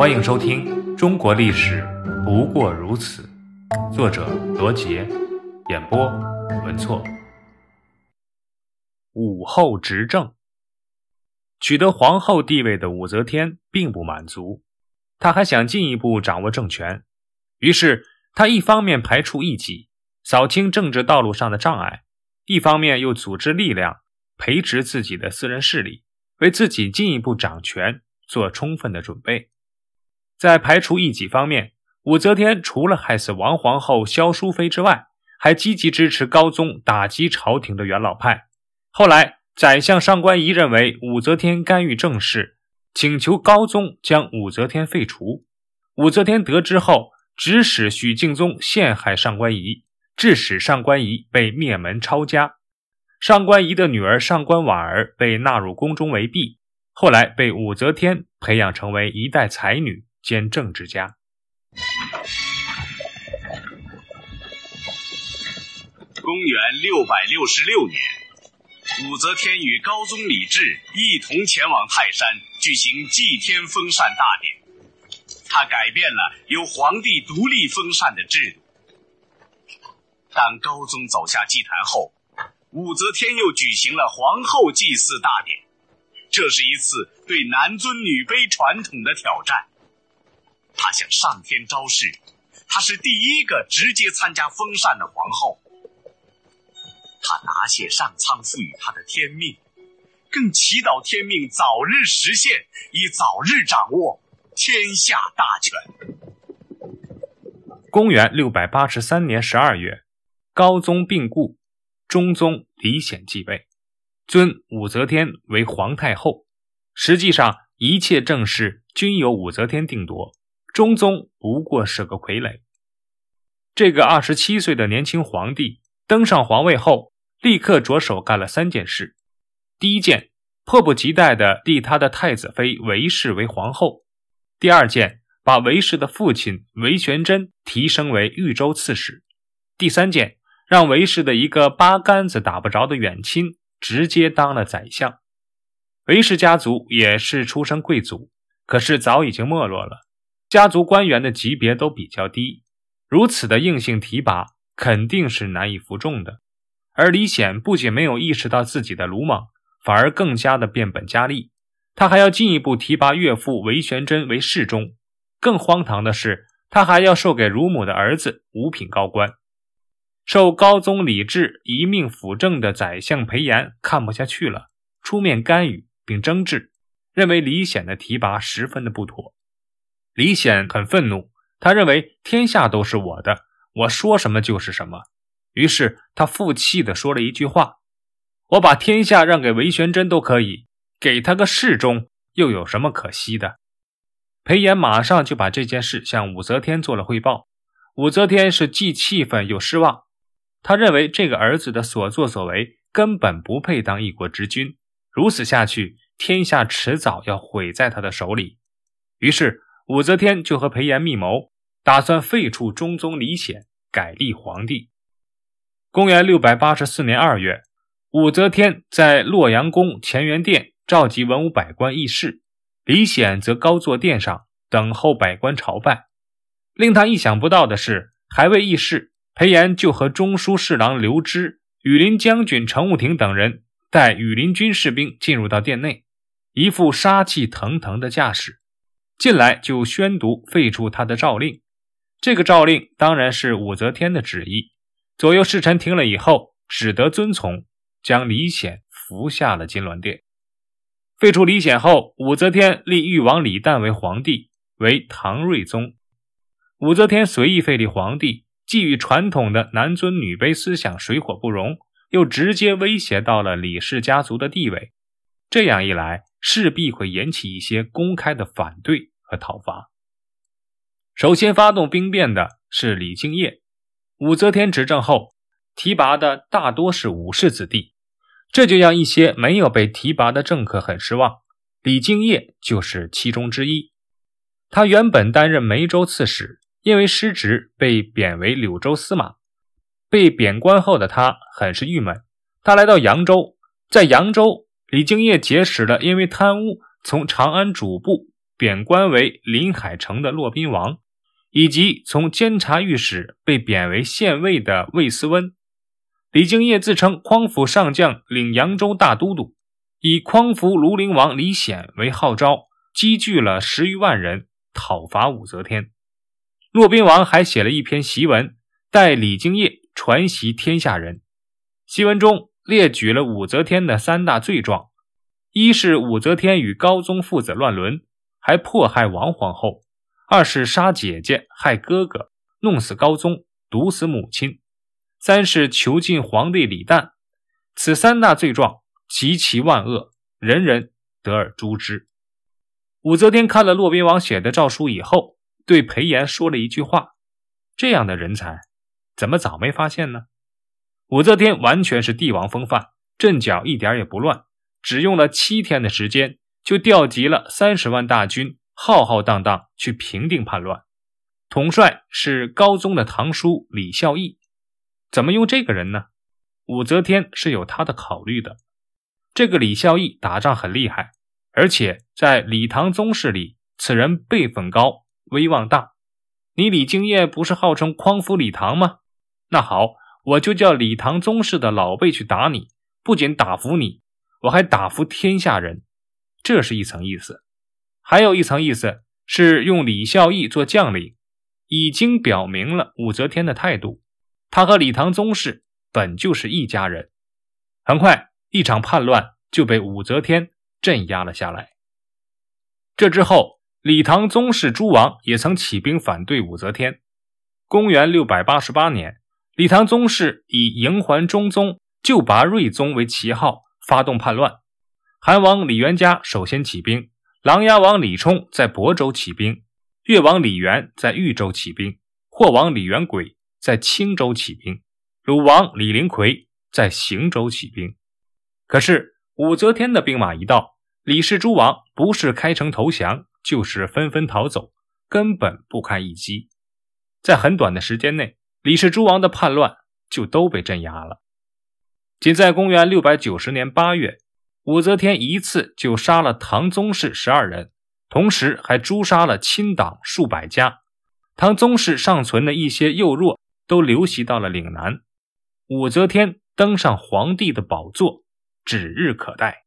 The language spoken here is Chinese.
欢迎收听《中国历史不过如此》，作者罗杰，演播文措。武后执政，取得皇后地位的武则天并不满足，她还想进一步掌握政权。于是，她一方面排除异己，扫清政治道路上的障碍，一方面又组织力量，培植自己的私人势力，为自己进一步掌权做充分的准备。在排除异己方面，武则天除了害死王皇后萧淑妃之外，还积极支持高宗打击朝廷的元老派。后来，宰相上官仪认为武则天干预政事，请求高宗将武则天废除。武则天得知后，指使许敬宗陷害上官仪，致使上官仪被灭门抄家。上官仪的女儿上官婉儿被纳入宫中为婢，后来被武则天培养成为一代才女。兼政治家。公元六百六十六年，武则天与高宗李治一同前往泰山举行祭天封禅大典。他改变了由皇帝独立封禅的制度。当高宗走下祭坛后，武则天又举行了皇后祭祀大典。这是一次对男尊女卑传统的挑战。他向上天昭示，她是第一个直接参加封禅的皇后。他答谢上苍赋予他的天命，更祈祷天命早日实现，以早日掌握天下大权。公元六百八十三年十二月，高宗病故，中宗李显继位，尊武则天为皇太后。实际上，一切政事均由武则天定夺。中宗不过是个傀儡。这个二十七岁的年轻皇帝登上皇位后，立刻着手干了三件事：第一件，迫不及待地立他的太子妃韦氏为皇后；第二件，把韦氏的父亲韦玄贞提升为豫州刺史；第三件，让韦氏的一个八竿子打不着的远亲直接当了宰相。韦氏家族也是出身贵族，可是早已经没落了。家族官员的级别都比较低，如此的硬性提拔肯定是难以服众的。而李显不仅没有意识到自己的鲁莽，反而更加的变本加厉。他还要进一步提拔岳父韦玄贞为侍中。更荒唐的是，他还要授给乳母的儿子五品高官。受高宗李治一命辅政的宰相裴炎看不下去了，出面干预并争执，认为李显的提拔十分的不妥。李显很愤怒，他认为天下都是我的，我说什么就是什么。于是他负气地说了一句话：“我把天下让给韦玄贞都可以，给他个侍中又有什么可惜的？”裴炎马上就把这件事向武则天做了汇报。武则天是既气愤又失望，他认为这个儿子的所作所为根本不配当一国之君，如此下去，天下迟早要毁在他的手里。于是。武则天就和裴炎密谋，打算废黜中宗李显，改立皇帝。公元六百八十四年二月，武则天在洛阳宫乾元殿召集文武百官议事，李显则高坐殿上等候百官朝拜。令他意想不到的是，还未议事，裴炎就和中书侍郎刘知、羽林将军程务庭等人带羽林军士兵进入到殿内，一副杀气腾腾的架势。进来就宣读废除他的诏令，这个诏令当然是武则天的旨意。左右侍臣听了以后，只得遵从，将李显扶下了金銮殿。废除李显后，武则天立誉王李旦为皇帝，为唐睿宗。武则天随意废立皇帝，既与传统的男尊女卑思想水火不容，又直接威胁到了李氏家族的地位。这样一来，势必会引起一些公开的反对。和讨伐。首先发动兵变的是李敬业。武则天执政后，提拔的大多是武士子弟，这就让一些没有被提拔的政客很失望。李敬业就是其中之一。他原本担任梅州刺史，因为失职被贬为柳州司马。被贬官后的他很是郁闷。他来到扬州，在扬州，李敬业结识了因为贪污从长安主簿。贬官为临海城的骆宾王，以及从监察御史被贬为县尉的魏思温。李敬业自称匡扶上将，领扬州大都督，以匡扶庐陵王李显为号召，积聚了十余万人讨伐武则天。骆宾王还写了一篇檄文，代李敬业传檄天下人。檄文中列举了武则天的三大罪状：一是武则天与高宗父子乱伦，还迫害王皇后；二是杀姐姐、害哥哥，弄死高宗，毒死母亲。三是囚禁皇帝李旦，此三大罪状极其万恶，人人得而诛之。武则天看了骆宾王写的诏书以后，对裴炎说了一句话：“这样的人才，怎么早没发现呢？”武则天完全是帝王风范，阵脚一点也不乱，只用了七天的时间，就调集了三十万大军，浩浩荡荡去平定叛乱。统帅是高宗的堂叔李孝义。怎么用这个人呢？武则天是有他的考虑的。这个李孝义打仗很厉害，而且在李唐宗室里，此人辈分高，威望大。你李敬业不是号称匡扶李唐吗？那好，我就叫李唐宗室的老辈去打你，不仅打服你，我还打服天下人。这是一层意思。还有一层意思是用李孝义做将领，已经表明了武则天的态度。他和李唐宗室本就是一家人。很快，一场叛乱就被武则天镇压了下来。这之后，李唐宗室诸王也曾起兵反对武则天。公元六百八十八年，李唐宗室以迎还中宗、救拔睿宗为旗号，发动叛乱。韩王李元嘉首先起兵，琅琊王李冲在亳州起兵，越王李元在豫州起兵，霍王李元轨。在青州起兵，鲁王李林奎在邢州起兵。可是武则天的兵马一到，李氏诸王不是开城投降，就是纷纷逃走，根本不堪一击。在很短的时间内，李氏诸王的叛乱就都被镇压了。仅在公元六百九十年八月，武则天一次就杀了唐宗室十二人，同时还诛杀了亲党数百家。唐宗室尚存的一些幼弱。都流徙到了岭南，武则天登上皇帝的宝座，指日可待。